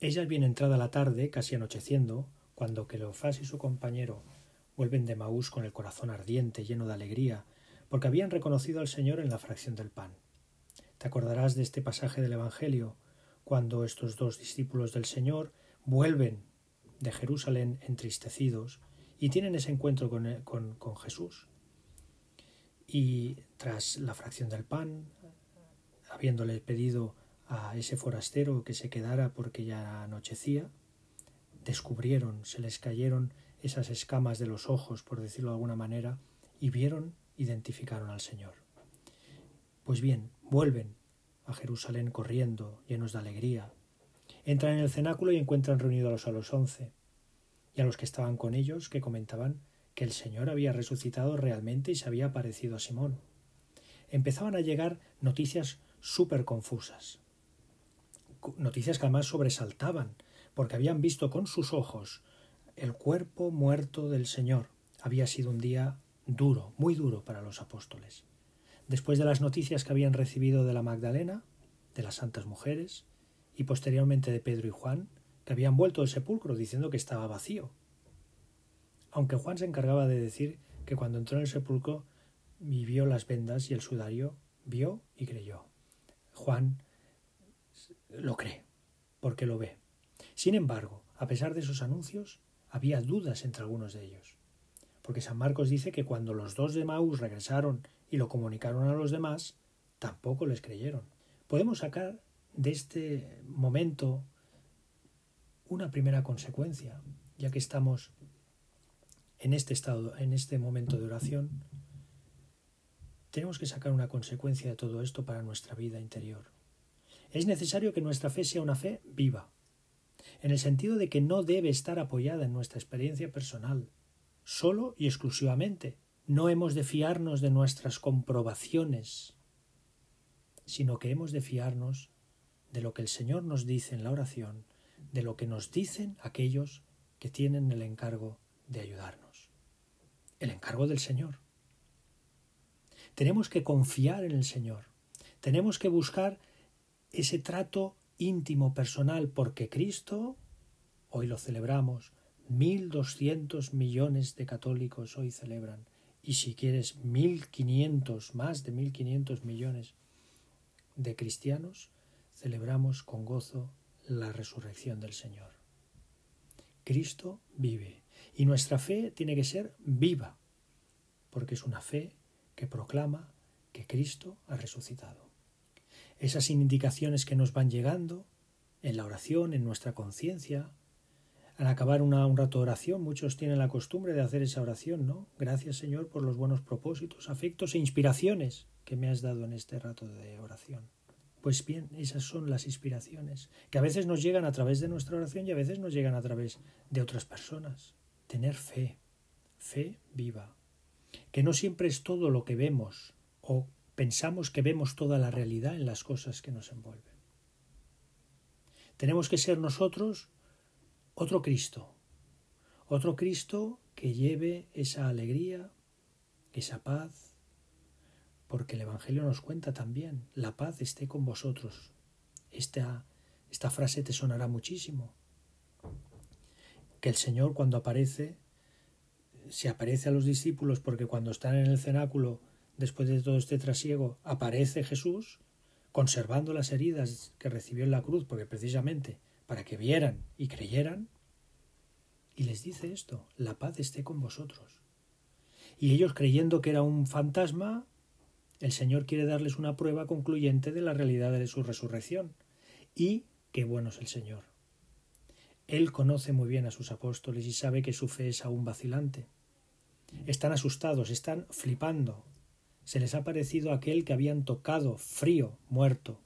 Ella bien entrada la tarde, casi anocheciendo, cuando Cleofás y su compañero vuelven de Maús con el corazón ardiente, lleno de alegría, porque habían reconocido al Señor en la fracción del pan. Te acordarás de este pasaje del Evangelio, cuando estos dos discípulos del Señor vuelven de Jerusalén entristecidos y tienen ese encuentro con, con Jesús. Y tras la fracción del pan, habiéndole pedido a ese forastero que se quedara porque ya anochecía, descubrieron, se les cayeron esas escamas de los ojos, por decirlo de alguna manera, y vieron, identificaron al Señor. Pues bien, vuelven a Jerusalén corriendo, llenos de alegría. Entran en el cenáculo y encuentran reunidos a los once, y a los que estaban con ellos, que comentaban que el Señor había resucitado realmente y se había aparecido a Simón. Empezaban a llegar noticias súper confusas noticias que además sobresaltaban, porque habían visto con sus ojos el cuerpo muerto del Señor. Había sido un día duro, muy duro para los apóstoles. Después de las noticias que habían recibido de la Magdalena, de las santas mujeres, y posteriormente de Pedro y Juan, que habían vuelto del sepulcro diciendo que estaba vacío. Aunque Juan se encargaba de decir que cuando entró en el sepulcro y vio las vendas y el sudario, vio y creyó. Juan lo cree, porque lo ve. Sin embargo, a pesar de esos anuncios, había dudas entre algunos de ellos. Porque San Marcos dice que cuando los dos de Maús regresaron y lo comunicaron a los demás, tampoco les creyeron. Podemos sacar de este momento una primera consecuencia, ya que estamos en este estado, en este momento de oración, tenemos que sacar una consecuencia de todo esto para nuestra vida interior. Es necesario que nuestra fe sea una fe viva, en el sentido de que no debe estar apoyada en nuestra experiencia personal, solo y exclusivamente. No hemos de fiarnos de nuestras comprobaciones, sino que hemos de fiarnos de lo que el Señor nos dice en la oración, de lo que nos dicen aquellos que tienen el encargo de ayudarnos. El encargo del Señor. Tenemos que confiar en el Señor. Tenemos que buscar ese trato íntimo, personal, porque Cristo, hoy lo celebramos, mil doscientos millones de católicos hoy celebran, y si quieres mil quinientos, más de mil quinientos millones de cristianos, celebramos con gozo la resurrección del Señor. Cristo vive, y nuestra fe tiene que ser viva, porque es una fe que proclama que Cristo ha resucitado esas indicaciones que nos van llegando en la oración, en nuestra conciencia. Al acabar una, un rato de oración, muchos tienen la costumbre de hacer esa oración, ¿no? Gracias Señor por los buenos propósitos, afectos e inspiraciones que me has dado en este rato de oración. Pues bien, esas son las inspiraciones, que a veces nos llegan a través de nuestra oración y a veces nos llegan a través de otras personas. Tener fe, fe viva, que no siempre es todo lo que vemos o pensamos que vemos toda la realidad en las cosas que nos envuelven. Tenemos que ser nosotros otro Cristo, otro Cristo que lleve esa alegría, esa paz, porque el Evangelio nos cuenta también, la paz esté con vosotros. Esta, esta frase te sonará muchísimo. Que el Señor cuando aparece, se aparece a los discípulos porque cuando están en el cenáculo después de todo este trasiego, aparece Jesús, conservando las heridas que recibió en la cruz, porque precisamente para que vieran y creyeran, y les dice esto, la paz esté con vosotros. Y ellos creyendo que era un fantasma, el Señor quiere darles una prueba concluyente de la realidad de su resurrección. Y qué bueno es el Señor. Él conoce muy bien a sus apóstoles y sabe que su fe es aún vacilante. Están asustados, están flipando, se les ha parecido aquel que habían tocado, frío, muerto,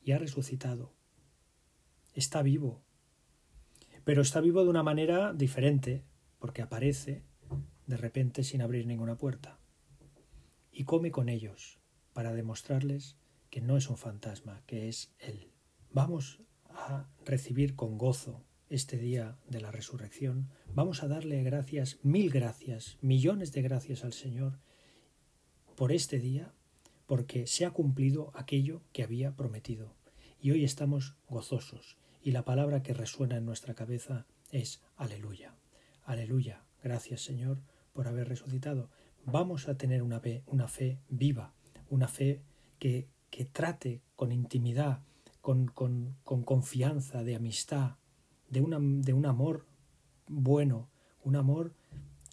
y ha resucitado. Está vivo. Pero está vivo de una manera diferente, porque aparece de repente sin abrir ninguna puerta. Y come con ellos, para demostrarles que no es un fantasma, que es Él. Vamos a recibir con gozo este día de la resurrección. Vamos a darle gracias, mil gracias, millones de gracias al Señor por este día, porque se ha cumplido aquello que había prometido. Y hoy estamos gozosos y la palabra que resuena en nuestra cabeza es aleluya. Aleluya. Gracias Señor por haber resucitado. Vamos a tener una fe, una fe viva, una fe que, que trate con intimidad, con, con, con confianza, de amistad, de, una, de un amor bueno, un amor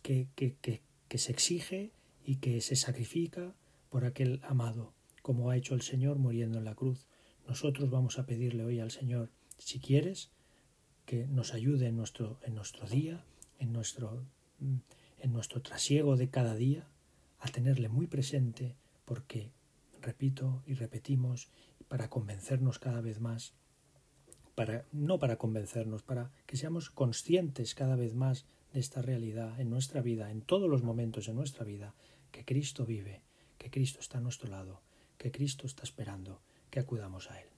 que, que, que, que se exige y que se sacrifica por aquel amado, como ha hecho el Señor muriendo en la cruz. Nosotros vamos a pedirle hoy al Señor, si quieres, que nos ayude en nuestro, en nuestro día, en nuestro, en nuestro trasiego de cada día, a tenerle muy presente, porque, repito y repetimos, para convencernos cada vez más, para, no para convencernos, para que seamos conscientes cada vez más de esta realidad en nuestra vida, en todos los momentos de nuestra vida, que Cristo vive, que Cristo está a nuestro lado, que Cristo está esperando que acudamos a Él.